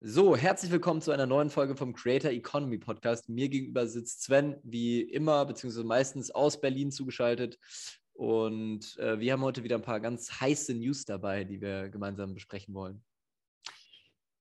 So, herzlich willkommen zu einer neuen Folge vom Creator Economy Podcast. Mir gegenüber sitzt Sven, wie immer, beziehungsweise meistens aus Berlin zugeschaltet. Und äh, wir haben heute wieder ein paar ganz heiße News dabei, die wir gemeinsam besprechen wollen.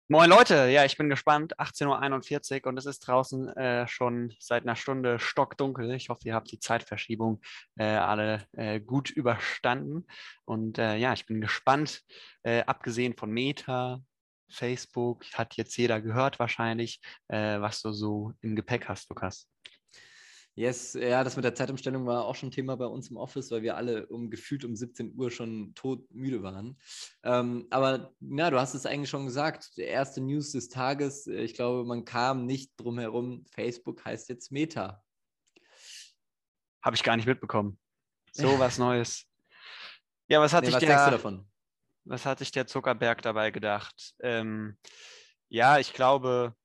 Moin Leute, ja, ich bin gespannt. 18.41 Uhr und es ist draußen äh, schon seit einer Stunde stockdunkel. Ich hoffe, ihr habt die Zeitverschiebung äh, alle äh, gut überstanden. Und äh, ja, ich bin gespannt, äh, abgesehen von Meta, Facebook, hat jetzt jeder gehört wahrscheinlich, äh, was du so im Gepäck hast, Lukas. Yes, ja, das mit der Zeitumstellung war auch schon Thema bei uns im Office, weil wir alle um gefühlt um 17 Uhr schon todmüde waren. Ähm, aber na, du hast es eigentlich schon gesagt. Der erste News des Tages, ich glaube, man kam nicht drum herum. Facebook heißt jetzt Meta. Habe ich gar nicht mitbekommen. So was Neues. Ja, was hat nee, was der, du davon? Was hat sich der Zuckerberg dabei gedacht? Ähm, ja, ich glaube,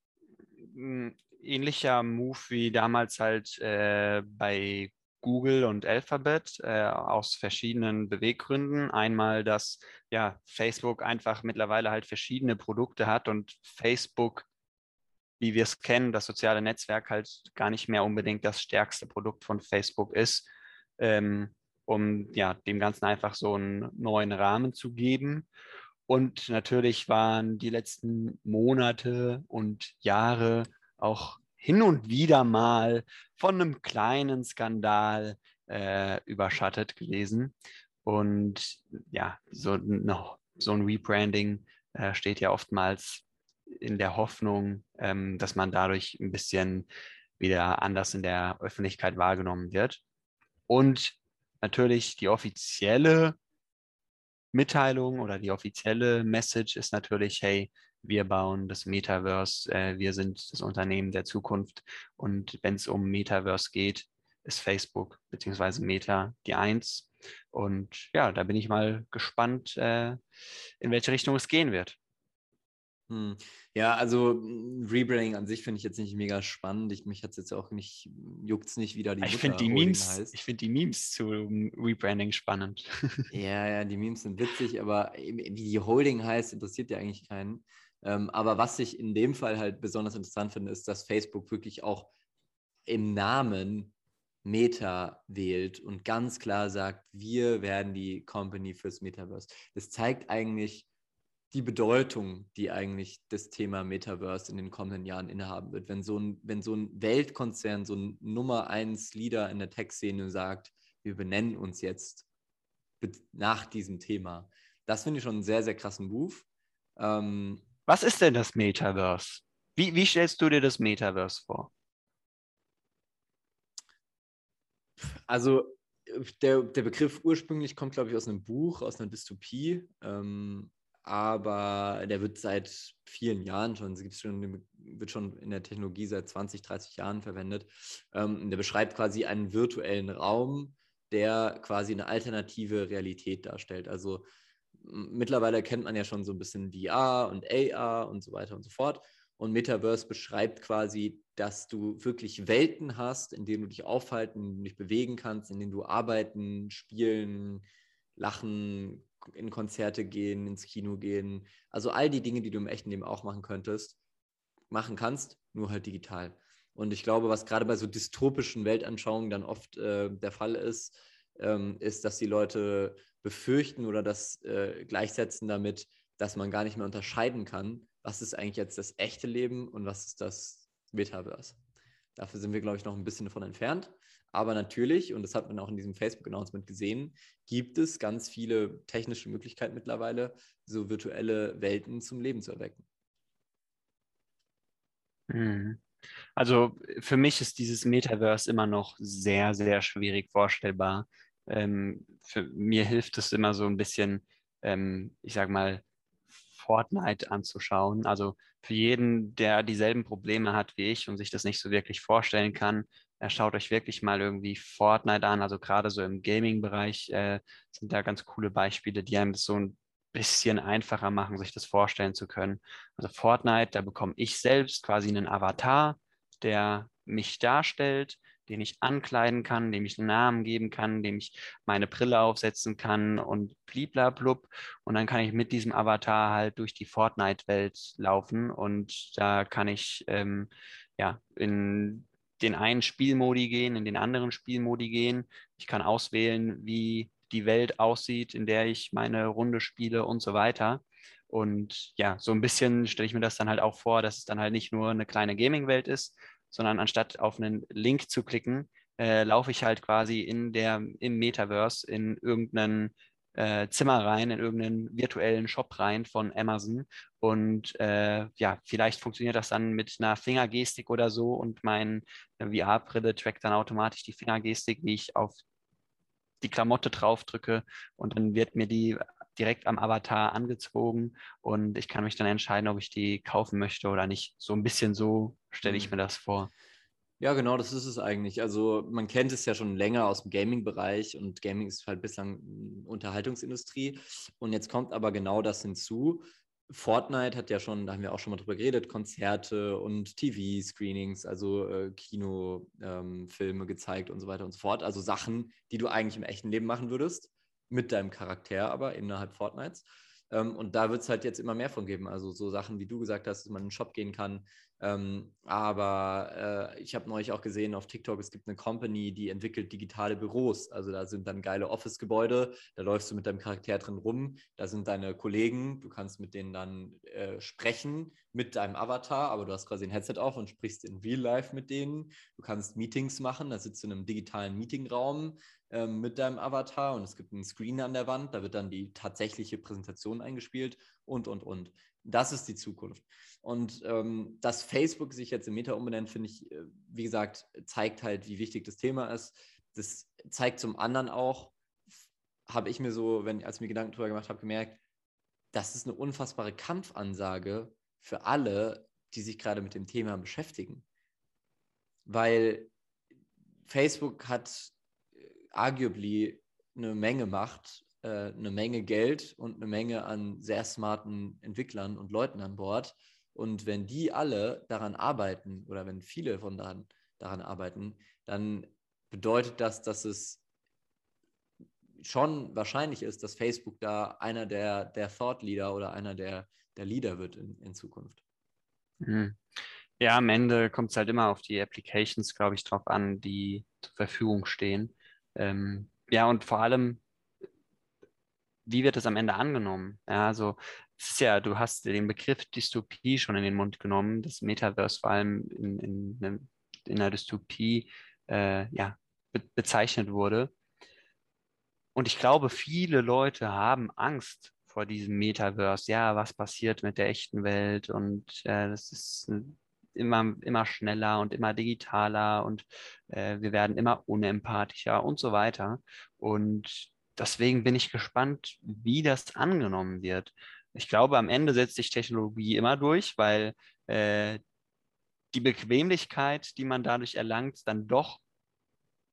ähnlicher Move wie damals halt äh, bei Google und Alphabet äh, aus verschiedenen Beweggründen. Einmal, dass ja Facebook einfach mittlerweile halt verschiedene Produkte hat und Facebook, wie wir es kennen, das soziale Netzwerk halt gar nicht mehr unbedingt das stärkste Produkt von Facebook ist, ähm, um ja dem Ganzen einfach so einen neuen Rahmen zu geben. Und natürlich waren die letzten Monate und Jahre auch hin und wieder mal von einem kleinen Skandal äh, überschattet gewesen. Und ja, so, noch, so ein Rebranding äh, steht ja oftmals in der Hoffnung, ähm, dass man dadurch ein bisschen wieder anders in der Öffentlichkeit wahrgenommen wird. Und natürlich die offizielle Mitteilung oder die offizielle Message ist natürlich, hey, wir bauen das Metaverse, äh, wir sind das Unternehmen der Zukunft. Und wenn es um Metaverse geht, ist Facebook bzw. Meta die Eins. Und ja, da bin ich mal gespannt, äh, in welche Richtung es gehen wird. Hm. Ja, also hm, Rebranding an sich finde ich jetzt nicht mega spannend. Ich, mich hat es jetzt auch nicht, juckt es nicht, wie da die Ich finde die Memes, heißt. ich finde die Memes zu Rebranding spannend. ja, ja, die Memes sind witzig, aber wie die Holding heißt, interessiert ja eigentlich keinen. Ähm, aber was ich in dem Fall halt besonders interessant finde, ist, dass Facebook wirklich auch im Namen Meta wählt und ganz klar sagt, wir werden die Company fürs Metaverse. Das zeigt eigentlich die Bedeutung, die eigentlich das Thema Metaverse in den kommenden Jahren innehaben wird. Wenn so ein, wenn so ein Weltkonzern, so ein Nummer eins Leader in der Tech-Szene sagt, wir benennen uns jetzt nach diesem Thema. Das finde ich schon einen sehr, sehr krassen Move. Ähm, was ist denn das Metaverse? Wie, wie stellst du dir das Metaverse vor? Also der, der Begriff ursprünglich kommt, glaube ich, aus einem Buch, aus einer Dystopie. Ähm, aber der wird seit vielen Jahren schon, gibt's schon, wird schon in der Technologie seit 20, 30 Jahren verwendet. Ähm, der beschreibt quasi einen virtuellen Raum, der quasi eine alternative Realität darstellt. Also mittlerweile kennt man ja schon so ein bisschen VR und AR und so weiter und so fort. Und Metaverse beschreibt quasi, dass du wirklich Welten hast, in denen du dich aufhalten, dich bewegen kannst, in denen du arbeiten, spielen, lachen, in Konzerte gehen, ins Kino gehen. Also all die Dinge, die du im echten Leben auch machen könntest, machen kannst, nur halt digital. Und ich glaube, was gerade bei so dystopischen Weltanschauungen dann oft äh, der Fall ist, ähm, ist, dass die Leute befürchten oder das äh, gleichsetzen damit, dass man gar nicht mehr unterscheiden kann, was ist eigentlich jetzt das echte Leben und was ist das Metaverse. Dafür sind wir, glaube ich, noch ein bisschen davon entfernt. Aber natürlich, und das hat man auch in diesem Facebook-Announcement gesehen, gibt es ganz viele technische Möglichkeiten mittlerweile, so virtuelle Welten zum Leben zu erwecken. Mhm. Also für mich ist dieses Metaverse immer noch sehr, sehr schwierig vorstellbar. Ähm, für mir hilft es immer so ein bisschen, ähm, ich sag mal, Fortnite anzuschauen. Also für jeden, der dieselben Probleme hat wie ich und sich das nicht so wirklich vorstellen kann, schaut euch wirklich mal irgendwie Fortnite an. Also gerade so im Gaming-Bereich äh, sind da ganz coole Beispiele, die einem das so ein bisschen einfacher machen, sich das vorstellen zu können. Also Fortnite, da bekomme ich selbst quasi einen Avatar, der mich darstellt, den ich ankleiden kann, dem ich einen Namen geben kann, dem ich meine Brille aufsetzen kann und bliblablub. Und dann kann ich mit diesem Avatar halt durch die Fortnite-Welt laufen und da kann ich ähm, ja in den einen Spielmodi gehen, in den anderen Spielmodi gehen. Ich kann auswählen, wie die Welt aussieht, in der ich meine Runde spiele und so weiter. Und ja, so ein bisschen stelle ich mir das dann halt auch vor, dass es dann halt nicht nur eine kleine Gaming-Welt ist, sondern anstatt auf einen Link zu klicken, äh, laufe ich halt quasi in der, im Metaverse in irgendeinen äh, Zimmer rein, in irgendeinen virtuellen Shop rein von Amazon. Und äh, ja, vielleicht funktioniert das dann mit einer Fingergestik oder so und meine VR-Brille trackt dann automatisch die Fingergestik, wie ich auf die Klamotte draufdrücke und dann wird mir die direkt am Avatar angezogen und ich kann mich dann entscheiden, ob ich die kaufen möchte oder nicht. So ein bisschen so stelle ich mhm. mir das vor. Ja, genau, das ist es eigentlich. Also man kennt es ja schon länger aus dem Gaming-Bereich und Gaming ist halt bislang Unterhaltungsindustrie. Und jetzt kommt aber genau das hinzu. Fortnite hat ja schon, da haben wir auch schon mal drüber geredet, Konzerte und TV-Screenings, also äh, Kinofilme ähm, gezeigt und so weiter und so fort. Also Sachen, die du eigentlich im echten Leben machen würdest mit deinem Charakter aber innerhalb Fortnites. Ähm, und da wird es halt jetzt immer mehr von geben. Also so Sachen, wie du gesagt hast, dass man in den Shop gehen kann. Ähm, aber äh, ich habe neulich auch gesehen auf TikTok, es gibt eine Company, die entwickelt digitale Büros. Also da sind dann geile Office-Gebäude, da läufst du mit deinem Charakter drin rum, da sind deine Kollegen, du kannst mit denen dann äh, sprechen mit deinem Avatar, aber du hast quasi ein Headset auf und sprichst in Real Life mit denen. Du kannst Meetings machen, da sitzt du in einem digitalen Meetingraum ähm, mit deinem Avatar und es gibt einen Screen an der Wand, da wird dann die tatsächliche Präsentation eingespielt und, und, und. Das ist die Zukunft. Und ähm, dass Facebook sich jetzt im Meta umbenennt, finde ich, äh, wie gesagt, zeigt halt, wie wichtig das Thema ist. Das zeigt zum anderen auch, habe ich mir so, wenn als ich mir Gedanken darüber gemacht habe, gemerkt, das ist eine unfassbare Kampfansage für alle, die sich gerade mit dem Thema beschäftigen. Weil Facebook hat arguably eine Menge Macht, äh, eine Menge Geld und eine Menge an sehr smarten Entwicklern und Leuten an Bord. Und wenn die alle daran arbeiten oder wenn viele von daran, daran arbeiten, dann bedeutet das, dass es schon wahrscheinlich ist, dass Facebook da einer der, der Thought Leader oder einer der, der Leader wird in, in Zukunft. Mhm. Ja, am Ende kommt es halt immer auf die Applications, glaube ich, drauf an, die zur Verfügung stehen. Ähm, ja, und vor allem, wie wird es am Ende angenommen? Ja, also es ist ja, du hast den Begriff Dystopie schon in den Mund genommen, das Metaverse vor allem in, in, in einer Dystopie äh, ja, be bezeichnet wurde. Und ich glaube, viele Leute haben Angst vor diesem Metaverse. Ja, was passiert mit der echten Welt? Und äh, das ist immer, immer schneller und immer digitaler und äh, wir werden immer unempathischer und so weiter. Und deswegen bin ich gespannt, wie das angenommen wird. Ich glaube, am Ende setzt sich Technologie immer durch, weil äh, die Bequemlichkeit, die man dadurch erlangt, dann doch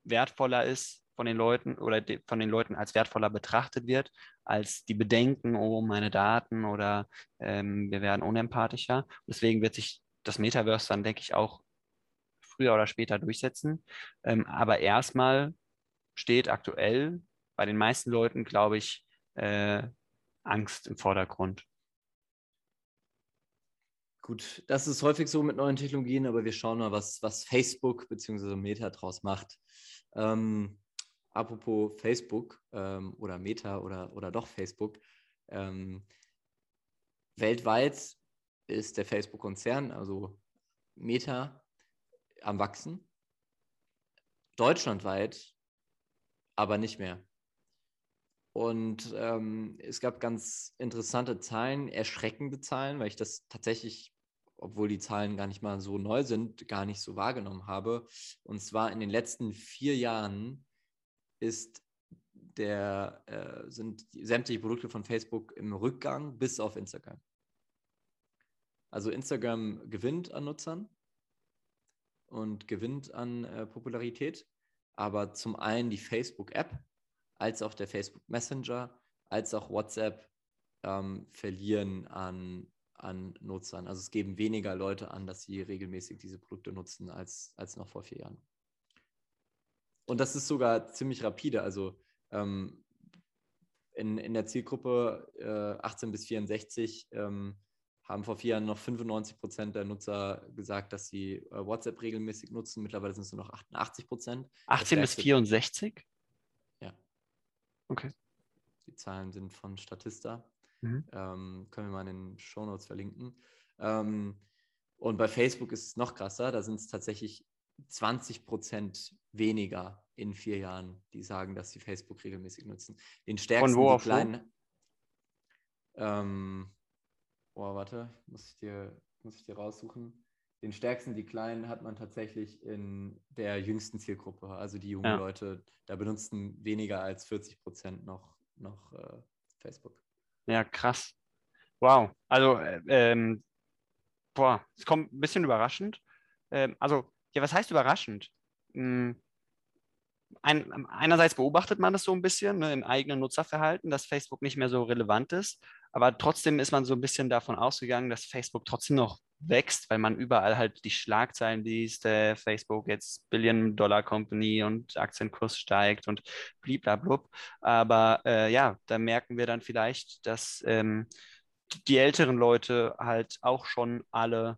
wertvoller ist von den Leuten oder von den Leuten als wertvoller betrachtet wird, als die Bedenken, oh, meine Daten oder ähm, wir werden unempathischer. Deswegen wird sich das Metaverse dann, denke ich, auch früher oder später durchsetzen. Ähm, aber erstmal steht aktuell bei den meisten Leuten, glaube ich, äh, Angst im Vordergrund. Gut, das ist häufig so mit neuen Technologien, aber wir schauen mal, was, was Facebook bzw. Meta draus macht. Ähm, apropos Facebook ähm, oder Meta oder, oder doch Facebook. Ähm, weltweit ist der Facebook-Konzern, also Meta, am Wachsen. Deutschlandweit aber nicht mehr. Und ähm, es gab ganz interessante Zahlen, erschreckende Zahlen, weil ich das tatsächlich, obwohl die Zahlen gar nicht mal so neu sind, gar nicht so wahrgenommen habe. Und zwar in den letzten vier Jahren ist der, äh, sind sämtliche Produkte von Facebook im Rückgang bis auf Instagram. Also Instagram gewinnt an Nutzern und gewinnt an äh, Popularität, aber zum einen die Facebook-App, als auch der Facebook Messenger, als auch WhatsApp ähm, verlieren an, an Nutzern. Also es geben weniger Leute an, dass sie regelmäßig diese Produkte nutzen als, als noch vor vier Jahren. und das ist sogar ziemlich rapide. Also ähm, in, in der Zielgruppe äh, 18 bis 64 ähm, haben vor vier Jahren noch 95 Prozent der Nutzer gesagt, dass sie äh, WhatsApp regelmäßig nutzen. Mittlerweile sind es nur noch 88 Prozent. 18 bis 64? Ja. Okay. Die Zahlen sind von Statista. Mhm. Ähm, können wir mal in den Show Notes verlinken. Ähm, und bei Facebook ist es noch krasser. Da sind es tatsächlich 20 Prozent weniger in vier Jahren, die sagen, dass sie Facebook regelmäßig nutzen. Den stärksten Von wo die auf wo? kleinen. Ähm, oh, warte, muss ich, dir, muss ich dir raussuchen. Den stärksten die kleinen hat man tatsächlich in der jüngsten Zielgruppe, also die jungen Ja. Leute. Da benutzen weniger als 40 Prozent noch, noch äh, Facebook. Ja, krass. Wow. Also, äh, ähm, boah, es kommt ein bisschen überraschend. Ähm, also, ja, was heißt überraschend? Hm, ein, einerseits beobachtet man das so ein bisschen ne, im eigenen Nutzerverhalten, dass Facebook nicht mehr so relevant ist, aber trotzdem ist man so ein bisschen davon ausgegangen, dass Facebook trotzdem noch wächst, weil man überall halt die Schlagzeilen liest, äh, Facebook jetzt Billion-Dollar-Company und Aktienkurs steigt und bliblablub. Aber äh, ja, da merken wir dann vielleicht, dass ähm, die älteren Leute halt auch schon alle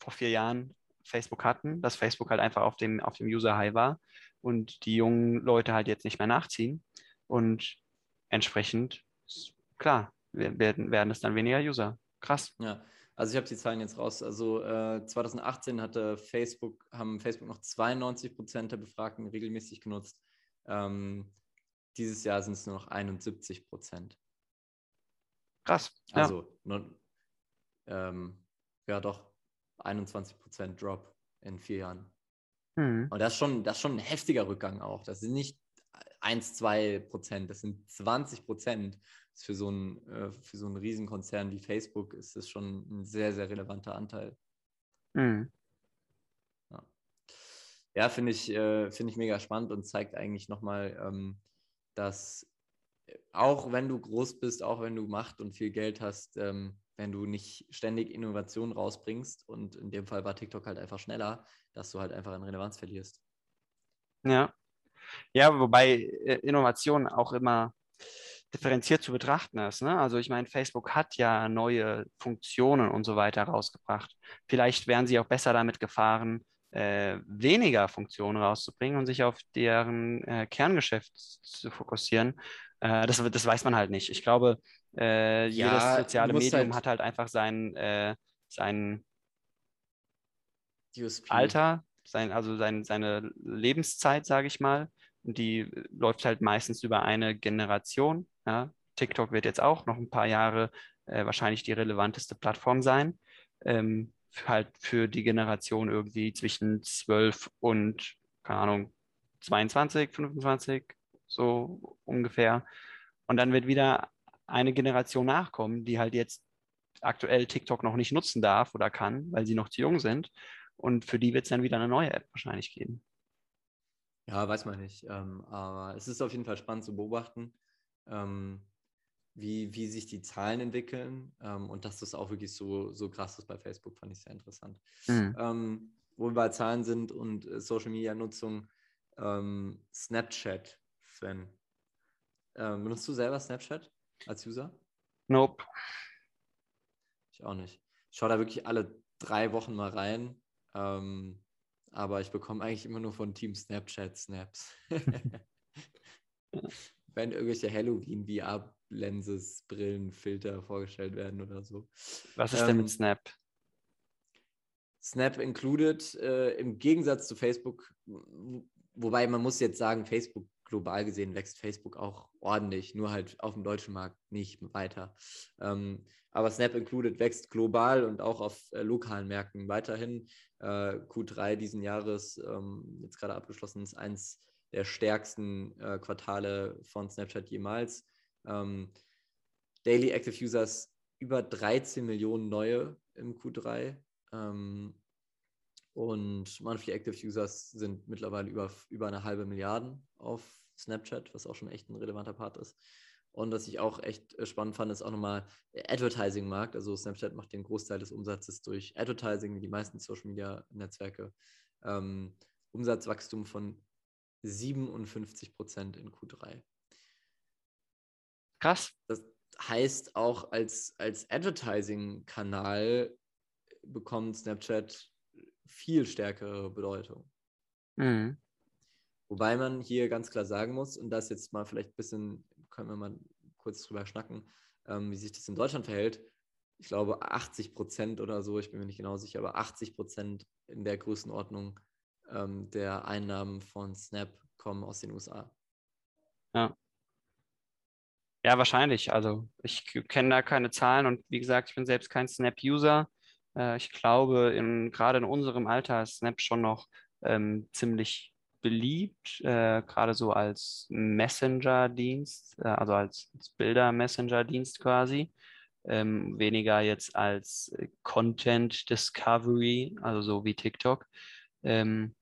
vor vier Jahren Facebook hatten, dass Facebook halt einfach auf dem, auf dem User-High war und die jungen Leute halt jetzt nicht mehr nachziehen. Und entsprechend, klar, werden, werden es dann weniger User. Krass. Ja, also ich habe die Zahlen jetzt raus. Also äh, 2018 hatte Facebook, haben Facebook noch 92 Prozent der Befragten regelmäßig genutzt. Ähm, dieses Jahr sind es nur noch 71 Prozent. Krass. Also nur, ähm, ja doch 21 Prozent Drop in vier Jahren. Ja. Mhm. Und das ist schon, das ist schon ein heftiger Rückgang auch. Das sind nicht 1, 2 Prozent, das sind 20 Prozent. Für so, einen, äh, für so einen Riesenkonzern wie Facebook ist das schon ein sehr, sehr relevanter Anteil. Mhm. Ja, finde ich, äh, finde ich mega spannend und zeigt eigentlich nochmal, ähm, dass äh, auch wenn du groß bist, auch wenn du Macht und viel Geld hast, ähm, wenn du nicht ständig Innovationen rausbringst und in dem Fall war TikTok halt einfach schneller, dass du halt einfach an Relevanz verlierst. Ja. Ja, wobei äh, Innovation auch immer differenziert zu betrachten ist. Ne? Also ich meine, Facebook hat ja neue Funktionen und so weiter rausgebracht. Vielleicht wären sie auch besser damit gefahren, äh, weniger Funktionen rauszubringen und sich auf deren äh, Kerngeschäft zu fokussieren. Äh, das, das weiß man halt nicht. Ich glaube, äh, jedes Ja, soziale du musst Medium halt- hat halt einfach sein, äh, sein USP. Alter, sein, also sein, seine Lebenszeit, sage ich mal. Und die läuft halt meistens über eine Generation. Ja. TikTok wird jetzt auch noch ein paar Jahre äh, wahrscheinlich die relevanteste Plattform sein. Ähm, für halt für die Generation irgendwie zwischen 12 und, keine Ahnung, 22, 25, so ungefähr. Und dann wird wieder eine Generation nachkommen, die halt jetzt aktuell TikTok noch nicht nutzen darf oder kann, weil sie noch zu jung sind. Und für die wird es dann wieder eine neue App wahrscheinlich geben. Ja, weiß man nicht. Ähm, aber es ist auf jeden Fall spannend zu beobachten, ähm, wie, wie sich die Zahlen entwickeln. Ähm, und dass das auch wirklich so, so krass ist bei Facebook, fand ich sehr interessant. Mhm. Ähm, wo wir bei Zahlen sind und äh, Social Media Nutzung, ähm, Snapchat, Sven. Ähm, benutzt du selber Snapchat als User? Nope. Ich auch nicht. Ich schaue da wirklich alle drei Wochen mal rein. Ähm, aber ich bekomme eigentlich immer nur von Team Snapchat Snaps. Wenn irgendwelche Halloween VR-Lenses, Brillen, Filter vorgestellt werden oder so. Was ist denn Ähm, mit Snap? Snap included, äh, im Gegensatz zu Facebook, wobei man muss jetzt sagen, Facebook global gesehen wächst Facebook auch ordentlich, nur halt auf dem deutschen Markt nicht weiter. Ähm, aber Snap included wächst global und auch auf äh, lokalen Märkten weiterhin. Äh, Q3 diesen Jahres, ähm, jetzt gerade abgeschlossen, ist eins der stärksten äh, Quartale von Snapchat jemals. Ähm, Daily Active Users über 13 Millionen neue im Q3. Ähm, und Monthly Active Users sind mittlerweile über, über eine halbe Milliarde auf Snapchat, was auch schon echt ein relevanter Part ist. Und was ich auch echt äh, spannend fand, ist auch nochmal Advertising-Markt. Also Snapchat macht den Großteil des Umsatzes durch Advertising, wie die meisten Social-Media-Netzwerke. Ähm, Umsatzwachstum von 57 Prozent in Q3. Krass. Das heißt, auch als, als Advertising-Kanal bekommt Snapchat viel stärkere Bedeutung. Mhm. Wobei man hier ganz klar sagen muss, und das jetzt mal vielleicht ein bisschen, können wir mal kurz drüber schnacken, ähm, wie sich das in Deutschland verhält. Ich glaube, 80 Prozent oder so, ich bin mir nicht genau sicher, aber 80 Prozent in der Größenordnung ähm, der Einnahmen von Snap kommen aus den USA. Ja. Ja, wahrscheinlich. Also ich kenne da keine Zahlen und wie gesagt, ich bin selbst kein Snap-User. Äh, ich glaube, in, gerade in unserem Alter ist Snap schon noch ähm, ziemlich beliebt, äh, gerade so als Messenger-Dienst, äh, also als, als Bilder-Messenger-Dienst quasi. Ähm, weniger jetzt als Content Discovery, also so wie TikTok. Ähm,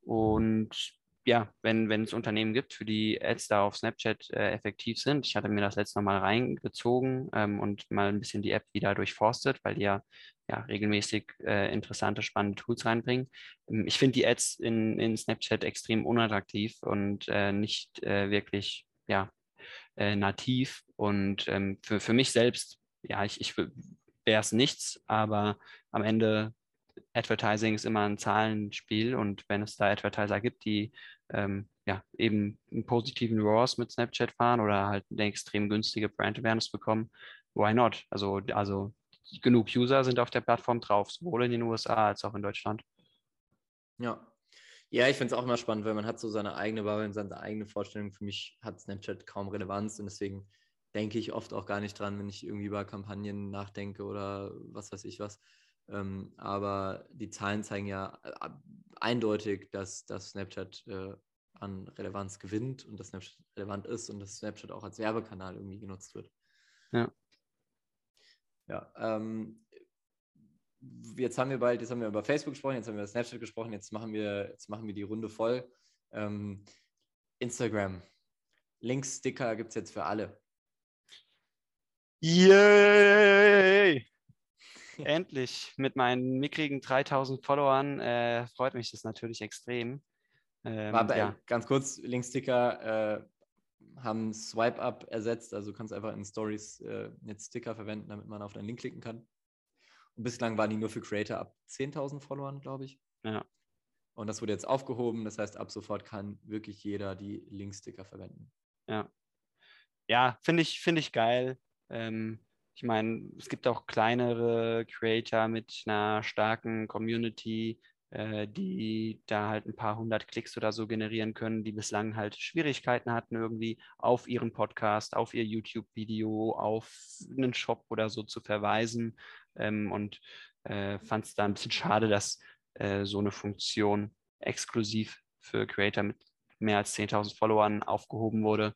und ja, wenn, wenn es Unternehmen gibt, für die Ads da auf Snapchat äh, effektiv sind. Ich hatte mir das letzte Mal reingezogen ähm, und mal ein bisschen die App wieder durchforstet, weil die ja, ja regelmäßig äh, interessante, spannende Tools reinbringen. Ähm, ich finde die Ads in, in Snapchat extrem unattraktiv und äh, nicht äh, wirklich ja, äh, nativ. Und ähm, für, für mich selbst, ja, ich, ich wäre es nichts, aber am Ende Advertising ist immer ein Zahlenspiel und wenn es da Advertiser gibt, die ähm, ja, eben einen positiven ROAS mit Snapchat fahren oder halt eine extrem günstige Brand Awareness bekommen, why not? Also, also genug User sind auf der Plattform drauf, sowohl in den USA als auch in Deutschland. Ja. Ja, ich finde es auch immer spannend, weil man hat so seine eigene Bubble und seine eigene Vorstellung. Für mich hat Snapchat kaum Relevanz und deswegen denke ich oft auch gar nicht dran, wenn ich irgendwie über Kampagnen nachdenke oder was weiß ich was. Ähm, aber die Zahlen zeigen ja äh, eindeutig, dass, dass Snapchat äh, an Relevanz gewinnt und dass Snapchat relevant ist und dass Snapchat auch als Werbekanal irgendwie genutzt wird. Ja. Ja, ähm, jetzt haben wir bald, jetzt haben wir über Facebook gesprochen, jetzt haben wir über Snapchat gesprochen, jetzt machen wir, jetzt machen wir die Runde voll. Ähm, Instagram. Links-Sticker gibt es jetzt für alle. Yay! Endlich mit meinen mickrigen 3000 Followern äh, freut mich das natürlich extrem. Ähm, Warte, ja. ganz kurz, Linksticker äh, haben Swipe Up ersetzt, also du kannst einfach in Stories äh, jetzt Sticker verwenden, damit man auf deinen Link klicken kann. Und bislang waren die nur für Creator ab 10.000 Followern, glaube ich. Ja. Und das wurde jetzt aufgehoben, das heißt, ab sofort kann wirklich jeder die Linksticker verwenden. Ja. Ja, finde ich, find ich geil. Ähm, ich meine, es gibt auch kleinere Creator mit einer starken Community, äh, die da halt ein paar hundert Klicks oder so generieren können, die bislang halt Schwierigkeiten hatten, irgendwie auf ihren Podcast, auf ihr YouTube-Video, auf einen Shop oder so zu verweisen. Ähm, und äh, fand es da ein bisschen schade, dass äh, so eine Funktion exklusiv für Creator mit mehr als 10.000 Followern aufgehoben wurde.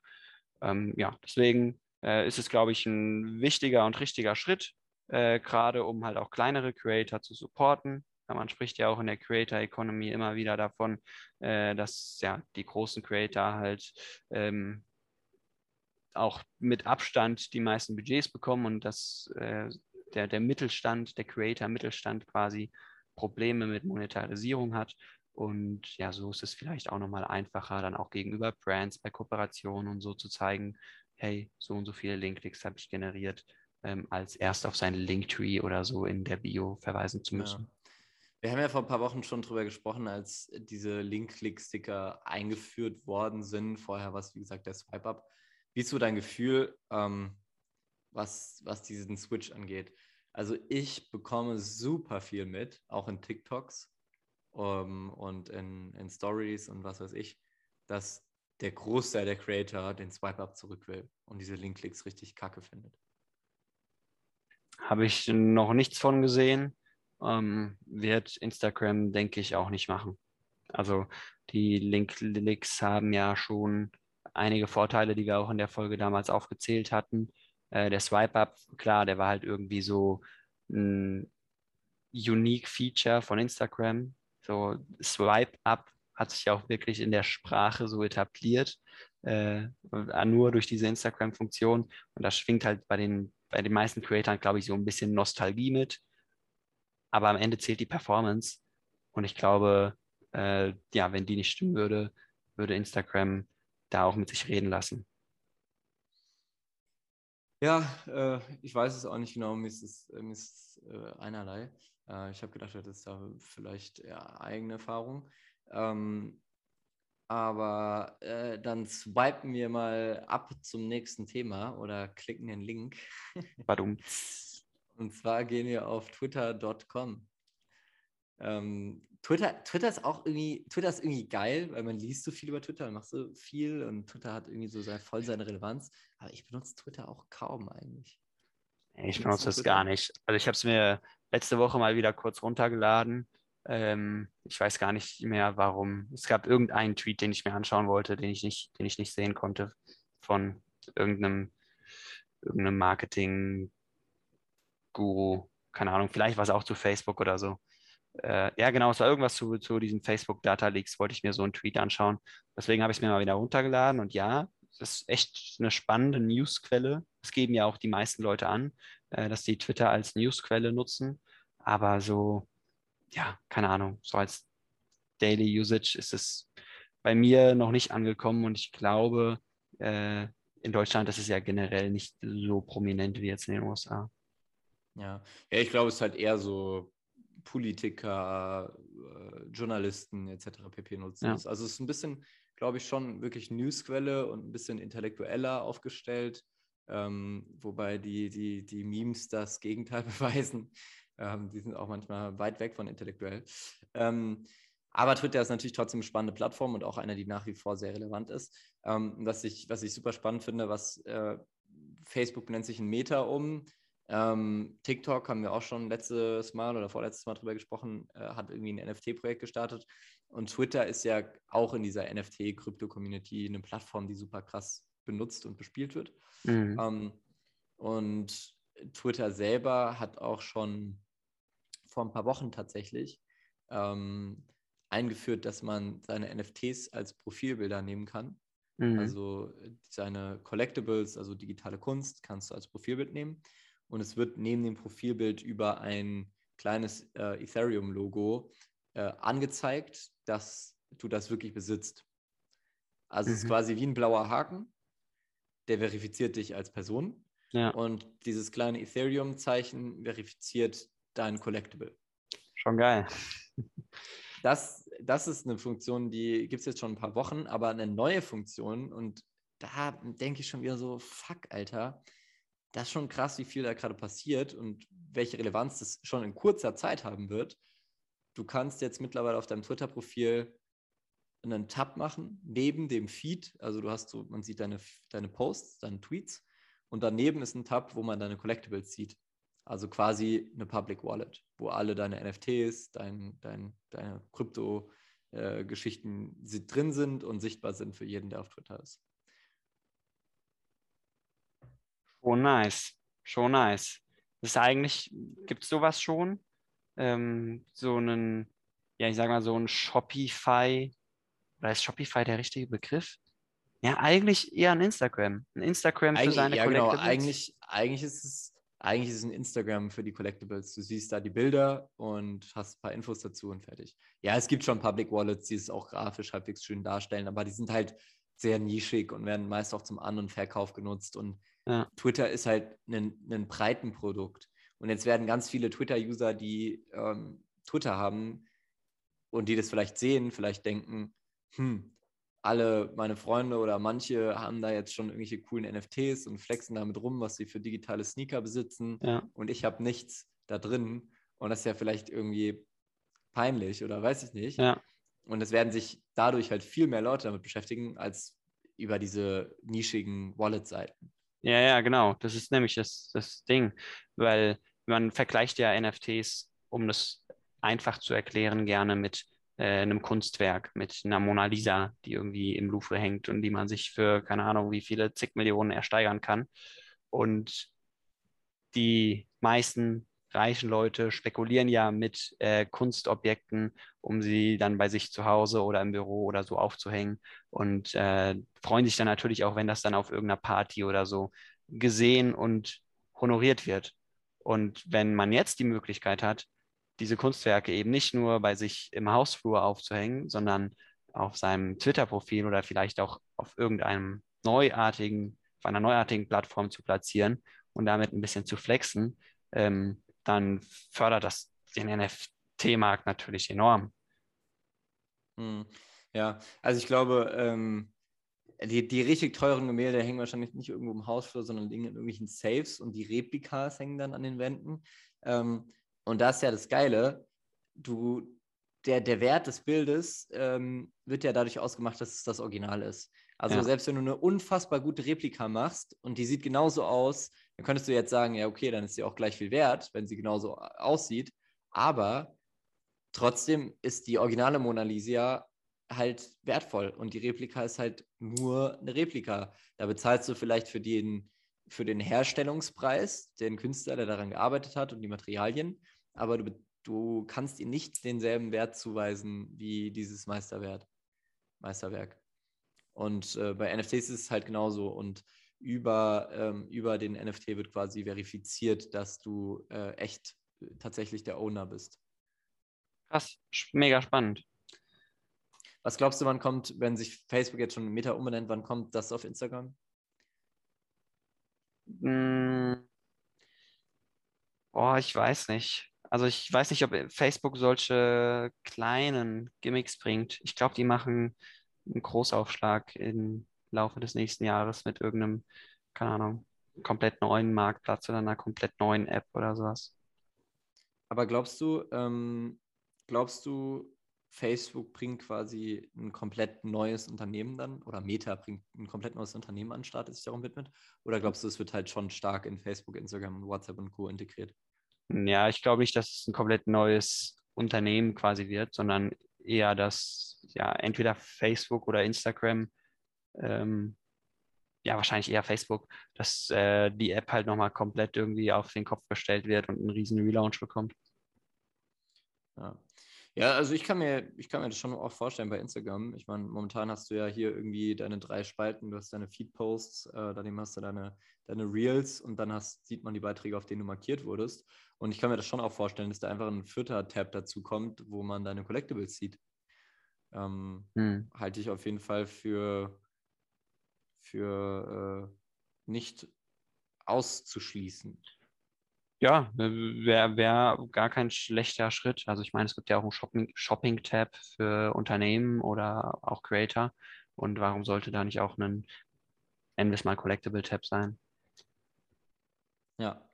Ähm, ja, deswegen äh, ist es, glaube ich, ein wichtiger und richtiger Schritt, äh, gerade um halt auch kleinere Creator zu supporten. Man spricht ja auch in der Creator Economy immer wieder davon, äh, dass ja die großen Creator halt ähm, auch mit Abstand die meisten Budgets bekommen und dass äh, der, der Mittelstand, der Creator-Mittelstand quasi Probleme mit Monetarisierung hat. Und ja, so ist es vielleicht auch nochmal einfacher, dann auch gegenüber Brands bei Kooperationen und so zu zeigen, hey, so und so viele Linkklicks habe ich generiert, ähm, als erst auf seinen Linktree oder so in der Bio verweisen zu müssen. Ja. Wir haben ja vor ein paar Wochen schon drüber gesprochen, als diese Link-Click-Sticker eingeführt worden sind. Vorher war es, wie gesagt, der Swipe-Up. Wie ist so dein Gefühl, ähm, was, was diesen Switch angeht? Also ich bekomme super viel mit, auch in TikToks ähm, und in, in Stories und was weiß ich, dass der Großteil der Creator den Swipe-Up zurück will und diese Link-Klicks richtig kacke findet. Habe ich noch nichts von gesehen. Ähm, wird Instagram, denke ich, auch nicht machen. Also die Link-Klicks haben ja schon einige Vorteile, die wir auch in der Folge damals aufgezählt hatten. Äh, der Swipe-Up, klar, der war halt irgendwie so ein unique Feature von Instagram. So Swipe-Up hat sich auch wirklich in der Sprache so etabliert, äh, nur durch diese Instagram-Funktion. Und das schwingt halt bei den, bei den meisten Creatoren, glaube ich, so ein bisschen Nostalgie mit. Aber am Ende zählt die Performance. Und ich glaube, äh, ja, wenn die nicht stimmen würde, würde Instagram da auch mit sich reden lassen. Ja, äh, ich weiß es auch nicht genau, mir ist es, mir ist äh, einerlei. Äh, ich habe gedacht, du hättest da vielleicht eher eigene Erfahrung. Ähm, aber äh, dann swipen wir mal ab zum nächsten Thema oder klicken den Link. Und zwar gehen wir auf twitter.com. Ähm, Twitter, Twitter ist auch irgendwie, Twitter ist irgendwie geil, weil man liest so viel über Twitter, man macht so viel und Twitter hat irgendwie so sehr, voll seine Relevanz. Aber ich benutze Twitter auch kaum eigentlich. Ich benutze das gar nicht. Also ich habe es mir letzte Woche mal wieder kurz runtergeladen ähm, ich weiß gar nicht mehr, warum. Es gab irgendeinen Tweet, den ich mir anschauen wollte, den ich nicht, den ich nicht sehen konnte von irgendeinem, irgendeinem Marketing-Guru. Keine Ahnung, vielleicht war es auch zu Facebook oder so. Äh, ja, genau, es war irgendwas zu, zu diesen Facebook-Data-Leaks, wollte ich mir so einen Tweet anschauen. Deswegen habe ich es mir mal wieder runtergeladen und ja, das ist echt eine spannende Newsquelle. Das geben ja auch die meisten Leute an, äh, dass sie Twitter als Newsquelle nutzen. Aber so ja, keine Ahnung, so als Daily Usage ist es bei mir noch nicht angekommen und ich glaube, äh, in Deutschland ist es ja generell nicht so prominent wie jetzt in den USA. Ja, ja ich glaube, es ist halt eher so Politiker, äh, Journalisten etc. pp. nutzen. Ja. Also es ist ein bisschen, glaube ich, schon wirklich Newsquelle und ein bisschen intellektueller aufgestellt, ähm, wobei die, die, die Memes das Gegenteil beweisen. Ähm, die sind auch manchmal weit weg von intellektuell. Ähm, aber Twitter ist natürlich trotzdem eine spannende Plattform und auch eine, die nach wie vor sehr relevant ist. Ähm, was, ich, was ich super spannend finde, was äh, Facebook nennt sich ein Meta um. Ähm, TikTok haben wir auch schon letztes Mal oder vorletztes Mal drüber gesprochen, äh, hat irgendwie ein NFT-Projekt gestartet. Und Twitter ist ja auch in dieser NFT-Krypto-Community eine Plattform, die super krass benutzt und bespielt wird. Mhm. Ähm, und Twitter selber hat auch schon vor ein paar Wochen tatsächlich ähm, eingeführt, dass man seine NFTs als Profilbilder nehmen kann. Mhm. Also seine Collectibles, also digitale Kunst, kannst du als Profilbild nehmen. Und es wird neben dem Profilbild über ein kleines äh, Ethereum-Logo äh, angezeigt, dass du das wirklich besitzt. Also mhm. es ist mhm. quasi wie ein blauer Haken, der verifiziert dich als Person. Ja. Und dieses kleine Ethereum-Zeichen verifiziert dein Collectible. Schon geil. Das, das ist eine Funktion, die gibt es jetzt schon ein paar Wochen, aber eine neue Funktion und da denke ich schon wieder so, fuck, Alter, das ist schon krass, wie viel da gerade passiert und welche Relevanz das schon in kurzer Zeit haben wird. Du kannst jetzt mittlerweile auf deinem Twitter-Profil einen Tab machen, neben dem Feed. Also du hast so, man sieht deine, deine Posts, deine Tweets und daneben ist ein Tab, wo man deine Collectibles sieht. Also quasi eine Public Wallet, wo alle deine NFTs, dein, dein, deine Krypto-Geschichten äh, drin sind und sichtbar sind für jeden, der auf Twitter ist. Schon nice. Schon nice. Das ist eigentlich, gibt es sowas schon? Ähm, so einen, ja, ich sag mal, so ein Shopify, oder ist Shopify der richtige Begriff? Ja, eigentlich eher ein Instagram. Ein Instagram für eigentlich, seine ja, genau. Collectibles. Genau. Eigentlich, eigentlich ist es eigentlich ist es ein Instagram für die Collectibles. Du siehst da die Bilder und hast ein paar Infos dazu und fertig. Ja, es gibt schon Public Wallets, die es auch grafisch halbwegs schön darstellen, aber die sind halt sehr nischig und werden meist auch zum An- und Verkauf genutzt. Und ja. Twitter ist halt ein, ein Breitenprodukt. Und jetzt werden ganz viele Twitter-User, die ähm, Twitter haben und die das vielleicht sehen, vielleicht denken, hm, alle meine Freunde oder manche haben da jetzt schon irgendwelche coolen NFTs und flexen damit rum, was sie für digitale Sneaker besitzen. Ja. Und ich habe nichts da drin. Und das ist ja vielleicht irgendwie peinlich oder weiß ich nicht. Ja. Und es werden sich dadurch halt viel mehr Leute damit beschäftigen, als über diese nischigen Wallet-Seiten. Ja, ja, genau. Das ist nämlich das, das Ding, weil man vergleicht ja NFTs, um das einfach zu erklären, gerne mit äh, einem Kunstwerk mit einer Mona Lisa, die irgendwie im Louvre hängt und die man sich für keine Ahnung wie viele zig Millionen ersteigern kann. Und die meisten reichen Leute spekulieren ja mit äh, Kunstobjekten, um sie dann bei sich zu Hause oder im Büro oder so aufzuhängen und äh, freuen sich dann natürlich auch, wenn das dann auf irgendeiner Party oder so gesehen und honoriert wird. Und wenn man jetzt die Möglichkeit hat, diese Kunstwerke eben nicht nur bei sich im Hausflur aufzuhängen, sondern auf seinem Twitter-Profil oder vielleicht auch auf irgendeinem neuartigen, auf einer neuartigen Plattform zu platzieren und damit ein bisschen zu flexen, ähm, dann fördert das den NFT-Markt natürlich enorm. Hm. Ja, also ich glaube, ähm, die, die richtig teuren Gemälde hängen wahrscheinlich nicht irgendwo im Hausflur, sondern liegen in irgendwelchen Safes und die Replikas hängen dann an den Wänden. Ähm, und das ist ja das Geile. Du, der, der Wert des Bildes ähm, wird ja dadurch ausgemacht, dass es das Original ist. Also ja. selbst wenn du eine unfassbar gute Replika machst und die sieht genauso aus, dann könntest du jetzt sagen, ja, okay, dann ist sie auch gleich viel wert, wenn sie genauso aussieht. Aber trotzdem ist die originale Mona Lisa halt wertvoll und die Replika ist halt nur eine Replika. Da bezahlst du vielleicht für den, für den Herstellungspreis, den Künstler, der daran gearbeitet hat und die Materialien, aber du, du kannst ihm nicht denselben Wert zuweisen wie dieses Meisterwert, Meisterwerk. Und äh, bei NFTs ist es halt genauso und über, ähm, über den NFT wird quasi verifiziert, dass du äh, echt tatsächlich der Owner bist. Krass, mega spannend. Was glaubst du, wann kommt, wenn sich Facebook jetzt schon Meta umbenennt, wann kommt das auf Instagram? Hm. Oh, ich weiß nicht. Also ich weiß nicht, ob Facebook solche kleinen Gimmicks bringt. Ich glaube, die machen einen Großaufschlag im Laufe des nächsten Jahres mit irgendeinem, keine Ahnung, komplett neuen Marktplatz oder einer komplett neuen App oder sowas. Aber glaubst du, ähm, glaubst du, Facebook bringt quasi ein komplett neues Unternehmen dann oder Meta bringt ein komplett neues Unternehmen an den Start, das sich darum widmet? Oder glaubst du, es wird halt schon stark in Facebook, Instagram WhatsApp und Co. integriert? Ja, ich glaube nicht, dass es ein komplett neues Unternehmen quasi wird, sondern eher, dass ja entweder Facebook oder Instagram, ähm, ja wahrscheinlich eher Facebook, dass äh, die App halt nochmal komplett irgendwie auf den Kopf gestellt wird und einen riesen Relaunch bekommt. Ja. Ja, also ich kann mir, ich kann mir das schon auch vorstellen bei Instagram. Ich meine, momentan hast du ja hier irgendwie deine drei Spalten, du hast deine Feed-Posts, äh, daneben hast du deine, deine Reels und dann hast, sieht man die Beiträge, auf denen du markiert wurdest. Und ich kann mir das schon auch vorstellen, dass da einfach ein vierter Tab dazu kommt, wo man deine Collectibles sieht. Ähm, hm. Halte ich auf jeden Fall für, für äh, nicht auszuschließen ja, wäre wär gar kein schlechter Schritt. Also ich meine, es gibt ja auch einen Shopping-Tab Shopping für Unternehmen oder auch Creator. Und warum sollte da nicht auch ein, es mal, Collectible-Tab sein? Ja.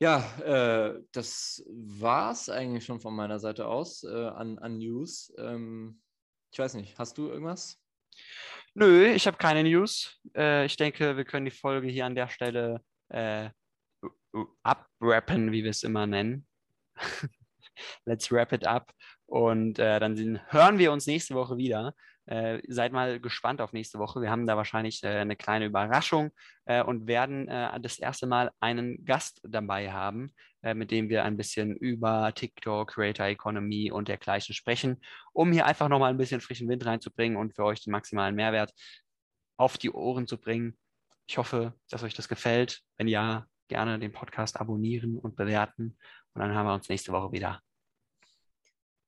Ja, äh, das war es eigentlich schon von meiner Seite aus äh, an, an News. Ähm, ich weiß nicht, hast du irgendwas? Nö, ich habe keine News. Äh, ich denke, wir können die Folge hier an der Stelle abrappen, wie wir es immer nennen. Let's wrap it up. Und äh, dann hören wir uns nächste Woche wieder. Äh, seid mal gespannt auf nächste Woche. Wir haben da wahrscheinlich äh, eine kleine Überraschung äh, und werden äh, das erste Mal einen Gast dabei haben, äh, mit dem wir ein bisschen über TikTok, Creator Economy und dergleichen sprechen, um hier einfach nochmal ein bisschen frischen Wind reinzubringen und für euch den maximalen Mehrwert auf die Ohren zu bringen. Ich hoffe, dass euch das gefällt. Wenn ja, gerne den Podcast abonnieren und bewerten. Und dann haben wir uns nächste Woche wieder.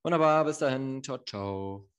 Wunderbar, bis dahin. Ciao, ciao.